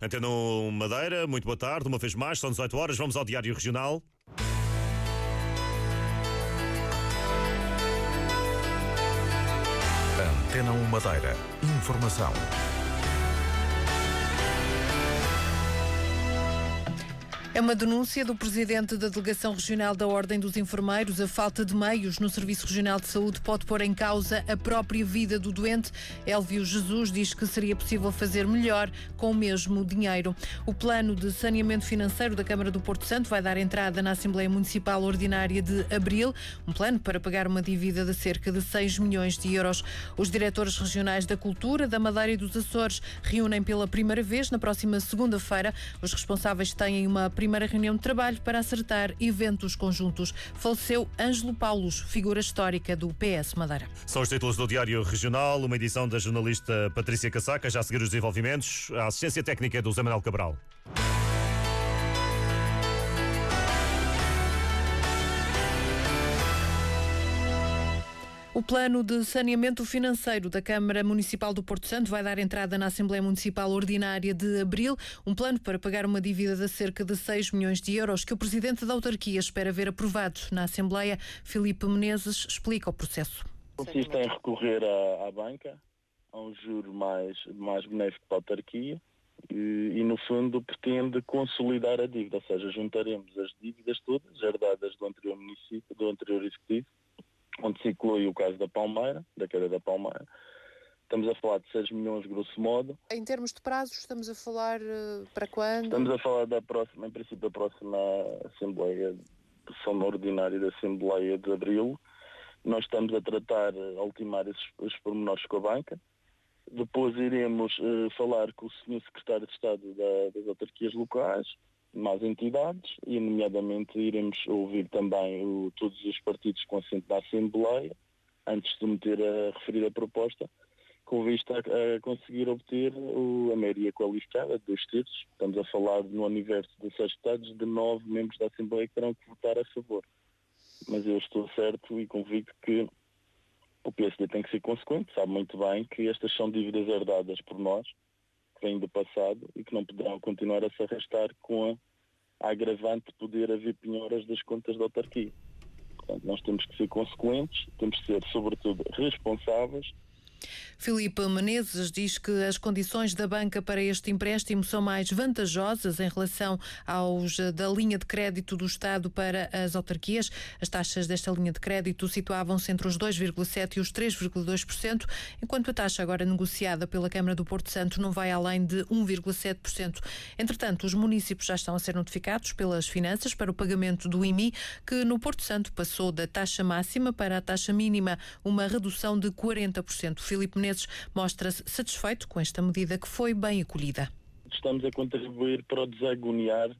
Antena Madeira, muito boa tarde, uma vez mais, são 18 horas, vamos ao Diário Regional. Antena 1 Madeira. Informação. É uma denúncia do presidente da Delegação Regional da Ordem dos Enfermeiros. A falta de meios no Serviço Regional de Saúde pode pôr em causa a própria vida do doente. Elvio Jesus diz que seria possível fazer melhor com o mesmo dinheiro. O plano de saneamento financeiro da Câmara do Porto Santo vai dar entrada na Assembleia Municipal Ordinária de abril. Um plano para pagar uma dívida de cerca de 6 milhões de euros. Os diretores regionais da Cultura, da Madeira e dos Açores reúnem pela primeira vez na próxima segunda-feira. Os responsáveis têm uma primeira reunião de trabalho para acertar eventos conjuntos. Faleceu Ângelo Paulos, figura histórica do PS Madeira. São os títulos do Diário Regional, uma edição da jornalista Patrícia Casaca, já a seguir os desenvolvimentos, a assistência técnica do Zé Manuel Cabral. O plano de saneamento financeiro da Câmara Municipal do Porto Santo vai dar entrada na Assembleia Municipal Ordinária de abril. Um plano para pagar uma dívida de cerca de 6 milhões de euros que o Presidente da Autarquia espera ver aprovado na Assembleia. Filipe Menezes explica o processo. Consiste em recorrer à, à banca a um juro mais, mais benéfico para a autarquia e, e, no fundo pretende consolidar a dívida, ou seja, juntaremos as dívidas todas herdadas do anterior município, do anterior executivo onde se inclui o caso da Palmeira, da queda da Palmeira. Estamos a falar de 6 milhões, grosso modo. Em termos de prazos, estamos a falar uh, para quando? Estamos a falar da próxima, em princípio, da próxima Assembleia de Sessão Ordinária da Assembleia de Abril. Nós estamos a tratar, a ultimar esses, os pormenores com a banca. Depois iremos uh, falar com o Sr. Secretário de Estado da, das Autarquias Locais, mais entidades e, nomeadamente, iremos ouvir também o, todos os partidos com assento da Assembleia antes de submeter a referida proposta, com vista a, a conseguir obter o, a maioria qualificada dois terços. Estamos a falar no universo de seis estados de nove membros da Assembleia que terão que votar a favor. Mas eu estou certo e convicto que o PSD tem que ser consequente, sabe muito bem que estas são dívidas herdadas por nós, que vêm do passado e que não poderão continuar a se arrastar com a, a agravante de poder haver penhoras das contas da autarquia. Portanto, nós temos que ser consequentes, temos que ser, sobretudo, responsáveis Filipe Menezes diz que as condições da banca para este empréstimo são mais vantajosas em relação aos da linha de crédito do Estado para as autarquias. As taxas desta linha de crédito situavam-se entre os 2,7% e os 3,2%, enquanto a taxa agora negociada pela Câmara do Porto Santo não vai além de 1,7%. Entretanto, os municípios já estão a ser notificados pelas finanças para o pagamento do IMI, que no Porto Santo passou da taxa máxima para a taxa mínima, uma redução de 40%. Filipe Menezes mostra-se satisfeito com esta medida que foi bem acolhida. Estamos a contribuir para o desagoniar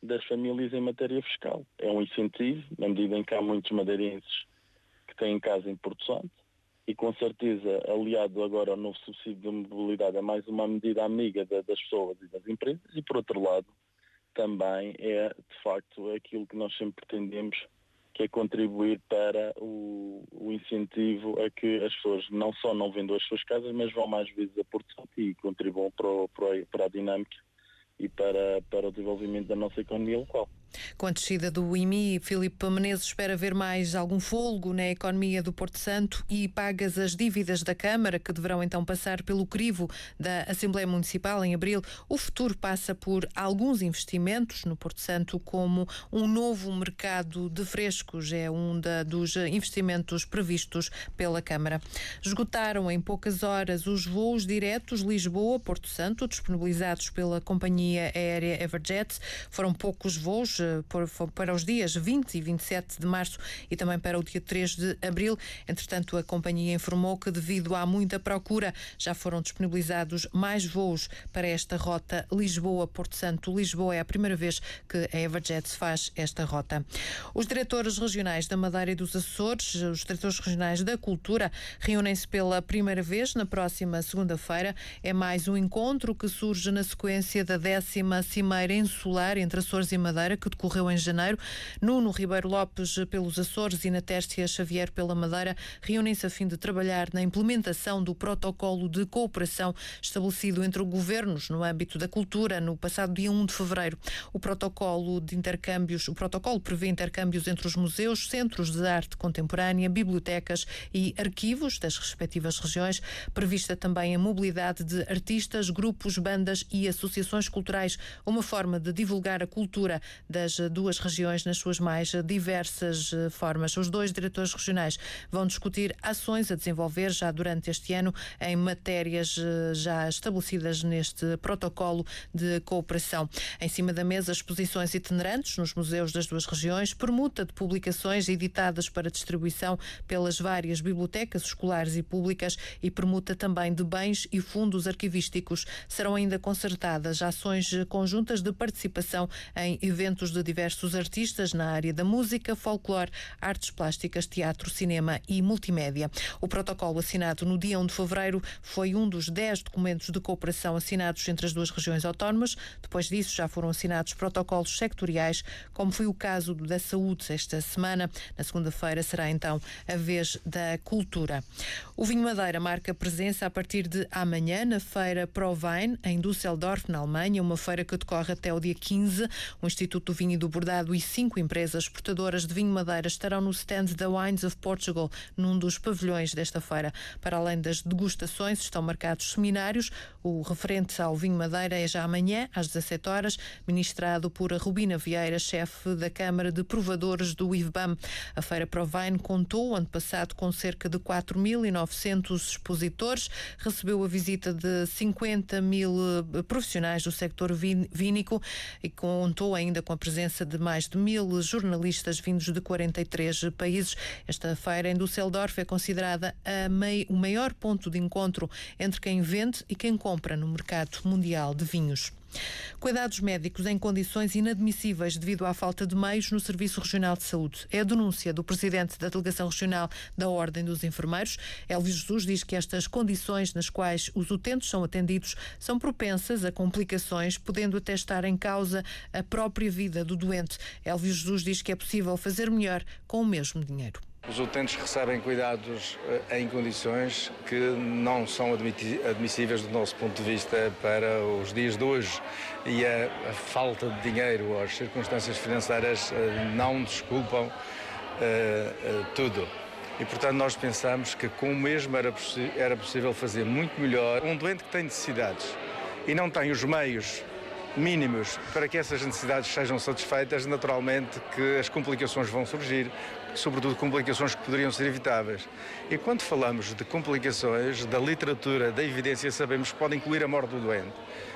das famílias em matéria fiscal. É um incentivo, na medida em que há muitos madeirenses que têm casa em Porto Santo, e com certeza, aliado agora ao novo subsídio de mobilidade, é mais uma medida amiga das pessoas e das empresas, e por outro lado, também é de facto aquilo que nós sempre pretendemos que é contribuir para o, o, incentivo a que as pessoas não só não vendam as suas casas, mas vão mais vezes a Porto Santo e contribuam para, o, para a dinâmica e para, para o desenvolvimento da nossa economia local. Com a descida do IMI, Filipe Menezes espera ver mais algum folgo na economia do Porto Santo e pagas as dívidas da Câmara, que deverão então passar pelo crivo da Assembleia Municipal em abril. O futuro passa por alguns investimentos no Porto Santo, como um novo mercado de frescos, é um da, dos investimentos previstos pela Câmara. Esgotaram em poucas horas os voos diretos Lisboa-Porto Santo, disponibilizados pela companhia aérea Everjet. Foram poucos voos para os dias 20 e 27 de março e também para o dia 3 de abril. Entretanto, a companhia informou que, devido à muita procura, já foram disponibilizados mais voos para esta rota Lisboa-Porto Santo. Lisboa é a primeira vez que a Everjet faz esta rota. Os diretores regionais da Madeira e dos Açores, os diretores regionais da Cultura, reúnem-se pela primeira vez na próxima segunda-feira. É mais um encontro que surge na sequência da décima Cimeira Insular entre Açores e Madeira, que decorreu em janeiro. Nuno Ribeiro Lopes pelos Açores e na Tércia Xavier pela Madeira reúnem-se a fim de trabalhar na implementação do protocolo de cooperação estabelecido entre governos no âmbito da cultura no passado dia 1 de fevereiro. O protocolo de intercâmbios, o protocolo prevê intercâmbios entre os museus, centros de arte contemporânea, bibliotecas e arquivos das respectivas regiões, prevista também a mobilidade de artistas, grupos, bandas e associações culturais, uma forma de divulgar a cultura das duas regiões nas suas mais diversas eh, formas. Os dois diretores regionais vão discutir ações a desenvolver já durante este ano em matérias eh, já estabelecidas neste protocolo de cooperação. Em cima da mesa, exposições itinerantes nos museus das duas regiões, permuta de publicações editadas para distribuição pelas várias bibliotecas escolares e públicas e permuta também de bens e fundos arquivísticos. Serão ainda concertadas ações conjuntas de participação em eventos de diversos artistas na área da música, folclore, artes plásticas, teatro, cinema e multimédia. O protocolo assinado no dia 1 de fevereiro foi um dos dez documentos de cooperação assinados entre as duas regiões autónomas. Depois disso, já foram assinados protocolos sectoriais, como foi o caso da saúde esta semana. Na segunda-feira será então a vez da cultura. O Vinho Madeira marca presença a partir de amanhã na feira Provine, em Düsseldorf, na Alemanha, uma feira que decorre até o dia 15. O Instituto do Vinho e do Bordado e cinco empresas exportadoras de vinho Madeira estarão no stand da Wines of Portugal, num dos pavilhões desta feira. Para além das degustações, estão marcados seminários. O referente ao vinho Madeira é já amanhã, às 17 horas, ministrado por Rubina Vieira, chefe da Câmara de Provadores do IVBAM. A Feira Provine contou, ano passado, com cerca de 4.900 expositores, recebeu a visita de 50 mil eh, profissionais do sector vínico e contou ainda com a presença de mais de mil jornalistas vindos de 43 países. Esta feira em Düsseldorf é considerada mei, o maior ponto de encontro entre quem vende e quem compra no mercado mundial de vinhos. Cuidados médicos em condições inadmissíveis devido à falta de meios no Serviço Regional de Saúde. É a denúncia do presidente da Delegação Regional da Ordem dos Enfermeiros. Elvis Jesus diz que estas condições nas quais os utentes são atendidos são propensas a complicações, podendo até estar em causa a própria vida do doente. Elvis Jesus diz que é possível fazer melhor com o mesmo dinheiro. Os utentes recebem cuidados eh, em condições que não são admissíveis do nosso ponto de vista para os dias de hoje e a, falta de dinheiro ou as circunstâncias financeiras eh, não desculpam uh, tudo. E, portanto, nós pensamos que com o mesmo era, era possível fazer muito melhor. Um doente que tem necessidades e não tem os meios mínimos para que essas necessidades sejam satisfeitas, naturalmente que as complicações vão surgir, sobretudo complicações que poderiam ser evitáveis. E quando falamos de complicações, da literatura, da evidência, sabemos que pode incluir a morte do doente.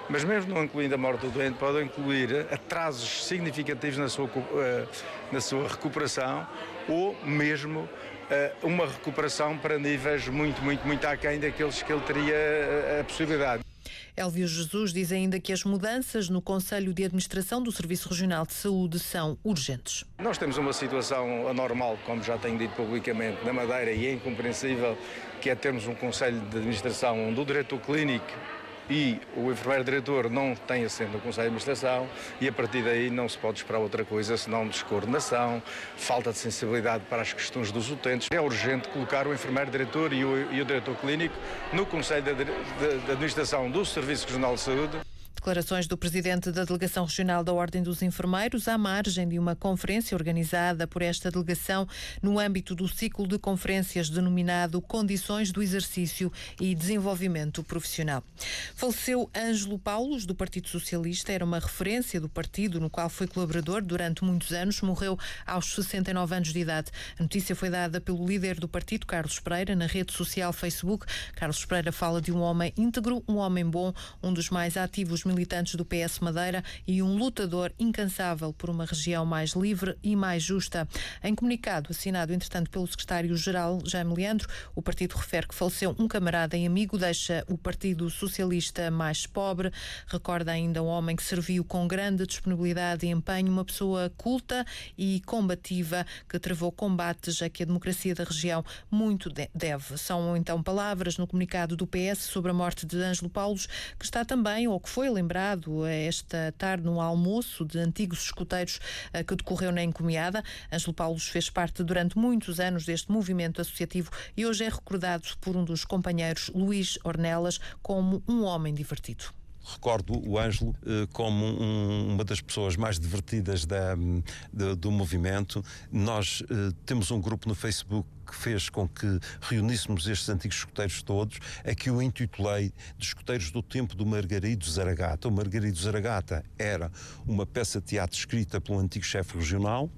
Mas mesmo não incluindo a morte do doente, pode incluir atrasos significativos na sua, eh, na sua recuperação ou mesmo eh, uma recuperação para níveis muito, muito, muito aquém daqueles que ele teria eh, a possibilidade. Elvio Jesus diz ainda que as mudanças no Conselho de Administração do Serviço Regional de Saúde são urgentes. Nós temos uma situação anormal, como já tenho dito publicamente, na Madeira e é incompreensível que é termos um Conselho de Administração onde o diretor clínico e o enfermeiro diretor não tem assento no Conselho de Administração e a partir daí não se pode esperar outra coisa senão descoordenação, falta de sensibilidade para as questões dos utentes. É urgente colocar o enfermeiro diretor e o, e o diretor clínico no Conselho de, de, de Administração do Serviço Regional de Saúde declarações do presidente da Delegação Regional da Ordem dos Enfermeiros à margem de uma conferência organizada por esta delegação no âmbito do ciclo de conferências denominado Condições do Exercício e Desenvolvimento Profissional. Faleceu Ângelo Paulos, do Partido Socialista, era uma referência do partido no qual foi colaborador durante muitos anos, morreu aos 69 anos de idade. A notícia foi dada pelo líder do partido, Carlos Pereira, na rede social Facebook. Carlos Pereira fala de um homem íntegro, um homem bom, um dos mais ativos militares militantes do PS Madeira e um lutador incansável por uma região mais livre e mais justa. Em comunicado assinado, entretanto, pelo secretário-geral Jaime Leandro, o partido refere que faleceu um camarada e amigo, deixa o Partido Socialista mais pobre. Recorda ainda um homem que serviu com grande disponibilidade e empenho, uma pessoa culta e combativa que travou combates a que a democracia da região muito deve. São então palavras no comunicado do PS sobre a morte de Ângelo Paulos, que está também, ou que foi lembrado esta tarde no almoço de antigos escuteiros eh, que decorreu na Encomiada. Ângelo Paulos fez parte durante muitos anos deste movimento associativo e hoje é recordado por um dos companheiros, Luís Ornelas, como um homem divertido recordo o Ângelo eh, como um, uma das pessoas mais divertidas da, de, do movimento. Nós eh, temos um grupo no Facebook que fez com que reuníssemos estes antigos escuteiros todos, é que eu intitulei de escuteiros do tempo do Margarido Zaragata. O Margarido Zaragata era uma peça de teatro escrita pelo antigo chefe regional,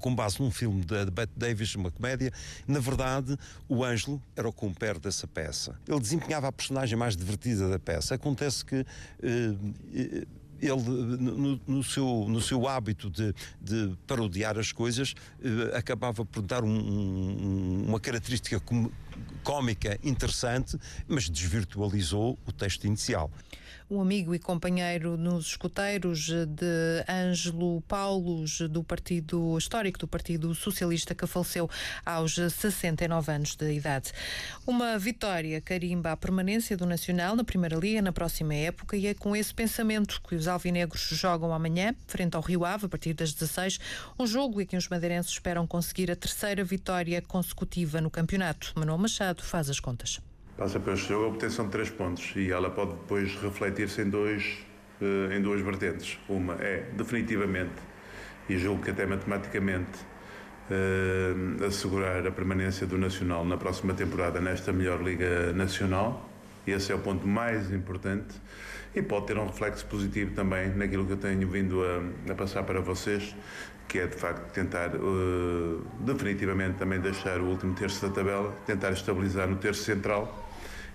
com base num filme de Bette Davis, uma comédia. Na verdade, o Ângelo era o compère dessa peça. Ele desempenhava a personagem mais divertida da peça. Acontece que. Uh, ele, no, no, seu, no seu hábito de, de parodiar as coisas, uh, acabava por dar um, um, uma característica cómica interessante, mas desvirtualizou o texto inicial um amigo e companheiro nos escuteiros de Ângelo Paulos, do Partido Histórico do Partido Socialista, que faleceu aos 69 anos de idade. Uma vitória carimba a permanência do Nacional na Primeira Liga na próxima época e é com esse pensamento que os alvinegros jogam amanhã, frente ao Rio Ave, a partir das 16, um jogo em que os madeirenses esperam conseguir a terceira vitória consecutiva no campeonato. Manuel Machado faz as contas passa este jogo a obtenção de três pontos e ela pode depois refletir-se em, dois, eh, em duas vertentes. Uma é, definitivamente, e julgo que até matematicamente, uh, assegurar a permanência do Nacional na próxima temporada nesta melhor Liga Nacional. Esse é o ponto mais importante e pode ter um reflexo positivo também naquilo que eu tenho vindo a, a passar para vocês, que é de facto tentar uh, definitivamente também deixar o último terço da tabela, tentar estabilizar no terço central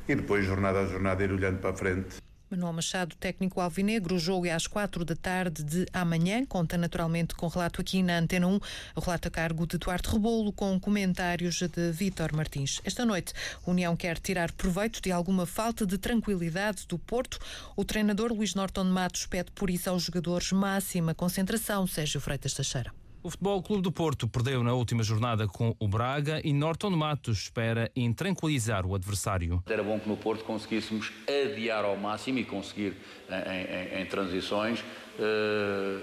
e depois, jornada a jornada, ir olhando para a frente. Manuel Machado, técnico alvinegro, o jogo é às quatro da tarde de amanhã. Conta naturalmente com relato aqui na Antena 1, o relato a cargo de Duarte Rebolo, com comentários de Vítor Martins. Esta noite, a União quer tirar proveito de alguma falta de tranquilidade do Porto. O treinador Luís Norton Matos pede por isso aos jogadores máxima concentração. Sérgio Freitas Teixeira. O Futebol Clube do Porto perdeu na última jornada com o Braga e Norton Matos espera em tranquilizar o adversário. Era bom que no Porto conseguíssemos adiar ao máximo e conseguir em, em, em transições uh,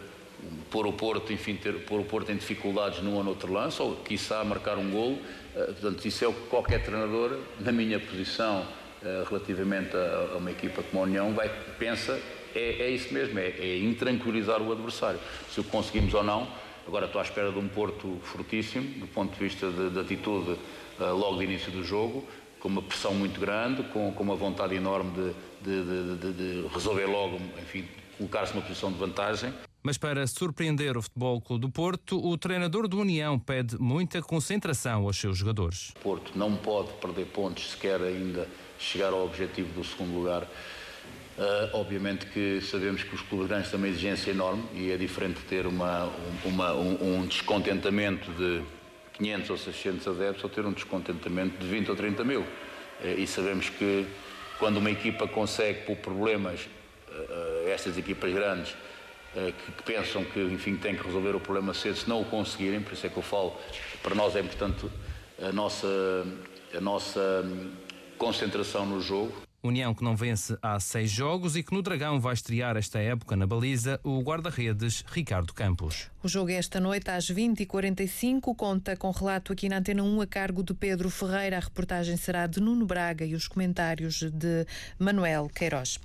pôr o Porto, enfim, ter, pôr o Porto em dificuldades num ou noutro lance ou quiçá marcar um golo. Uh, portanto, isso é o que qualquer treinador, na minha posição, uh, relativamente a, a, uma equipa como a União, vai, pensa é, é isso mesmo, é, é intranquilizar o adversário. Se o conseguimos ou não, Agora estou à espera de um Porto fortíssimo, do ponto de vista de, de atitude uh, logo de início do jogo, com uma pressão muito grande, com, com uma vontade enorme de, de, de resolver logo, enfim, colocar-se numa posição de vantagem. Mas para surpreender o Futebol Clube do Porto, o treinador do União pede muita concentração aos seus jogadores. O Porto não pode perder pontos se quer ainda chegar ao objetivo do segundo lugar. Uh, obviamente que sabemos que os clubes grandes têm uma exigência enorme e é diferente ter uma, uma, um, um, descontentamento de 500 ou 600 adeptos ou ter um descontentamento de 20 ou 30 mil. Uh, e sabemos que quando uma equipa consegue, por problemas, uh, estas equipas grandes, que, que, pensam que, enfim, têm que resolver o problema cedo, se não o conseguirem, por isso é que eu falo, para nós é importante a nossa, a nossa concentração no jogo. União que não vence há seis jogos e que no Dragão vai estrear esta época na baliza o guarda-redes Ricardo Campos. O jogo é esta noite às 20h45, conta com relato aqui na Antena 1 a cargo de Pedro Ferreira. A reportagem será de Nuno Braga e os comentários de Manuel Queiroz.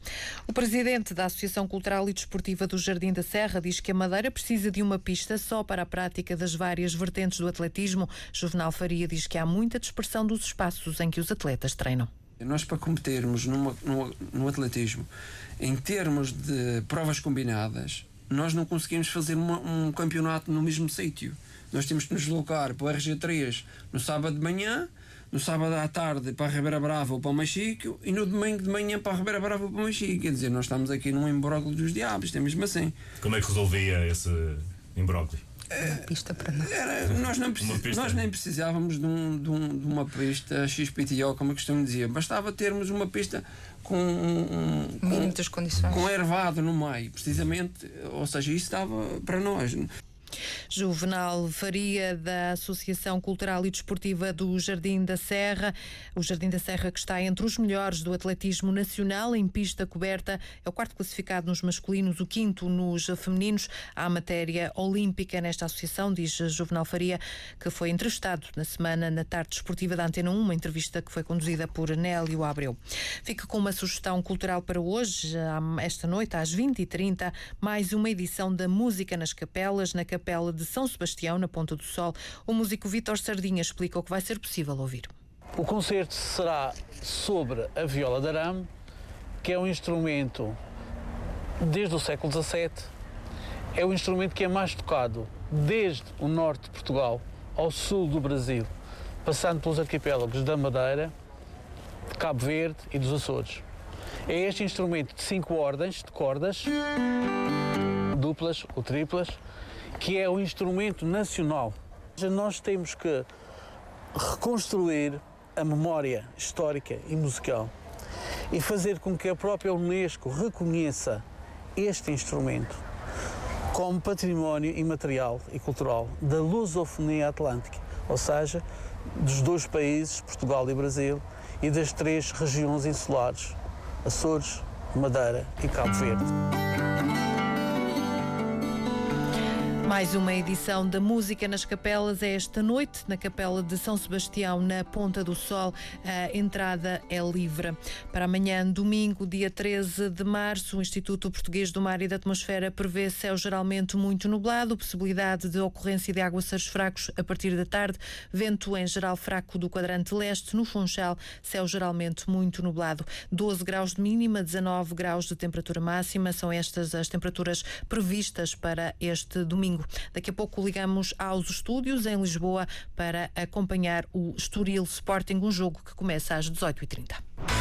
O presidente da Associação Cultural e Desportiva do Jardim da Serra diz que a Madeira precisa de uma pista só para a prática das várias vertentes do atletismo. Juvenal Faria diz que há muita dispersão dos espaços em que os atletas treinam. Nós, para competirmos numa, no, no atletismo, em termos de provas combinadas, nós não conseguimos fazer uma, um campeonato no mesmo sítio. Nós temos que nos deslocar para o RG3 no sábado de manhã, no sábado à tarde para a Ribeira Brava ou para o Machico e no domingo de manhã para a Ribeira Brava ou para o Machico. Quer dizer, nós estamos aqui num imbróglio dos diabos, é mesmo assim. Como é que resolvia esse imbróglio? Uma pista para nós. Era, nós, não precis, nós nem precisávamos de, um, de, um, de, uma pista XPTO, como eu costumo dizer. Bastava termos uma pista com um, com, condições. com ervado no meio, precisamente. Ou seja, isso estava para nós. Juvenal Faria, da Associação Cultural e Desportiva do Jardim da Serra. O Jardim da Serra que está entre os melhores do atletismo nacional em pista coberta. É o quarto classificado nos masculinos, o quinto nos femininos. Há matéria olímpica nesta associação, diz Juvenal Faria, que foi entrevistado na semana na tarde desportiva da Antena 1, uma entrevista que foi conduzida por Nélio Abreu. Fica com uma sugestão cultural para hoje, esta noite, às 20h30, mais uma edição da Música nas Capelas, na Capela de São Sebastião, na Ponta do Sol. O músico Vítor Sardinha explica o que vai ser possível ouvir. O concerto será sobre a viola de arame, que é um instrumento desde o século XVII, é o instrumento que é mais tocado desde o norte de Portugal ao sul do Brasil, passando pelos arquipélagos da Madeira, de Cabo Verde e dos Açores. É este instrumento de cinco ordens de cordas, duplas ou triplas, que é o instrumento nacional. Nós temos que reconstruir a memória histórica e musical e fazer com que a própria Unesco reconheça este instrumento como património imaterial e cultural da lusofonia atlântica, ou seja, dos dois países, Portugal e Brasil, e das três regiões insulares, Açores, Madeira e Cabo Verde. Mais uma edição da Música nas Capelas é esta noite, na Capela de São Sebastião, na Ponta do Sol. A entrada é livre. Para amanhã, domingo, dia 13 de março, o Instituto Português do Mar e da Atmosfera prevê céu geralmente muito nublado, possibilidade de ocorrência de aguaceiros fracos a partir da tarde, vento em geral fraco do quadrante leste, no Funchal, céu geralmente muito nublado. 12 graus de mínima, 19 graus de temperatura máxima, são estas as temperaturas previstas para este domingo domingo. Daqui a pouco ligamos aos estúdios em Lisboa para acompanhar o Estoril Sporting, um jogo que começa às 18h30.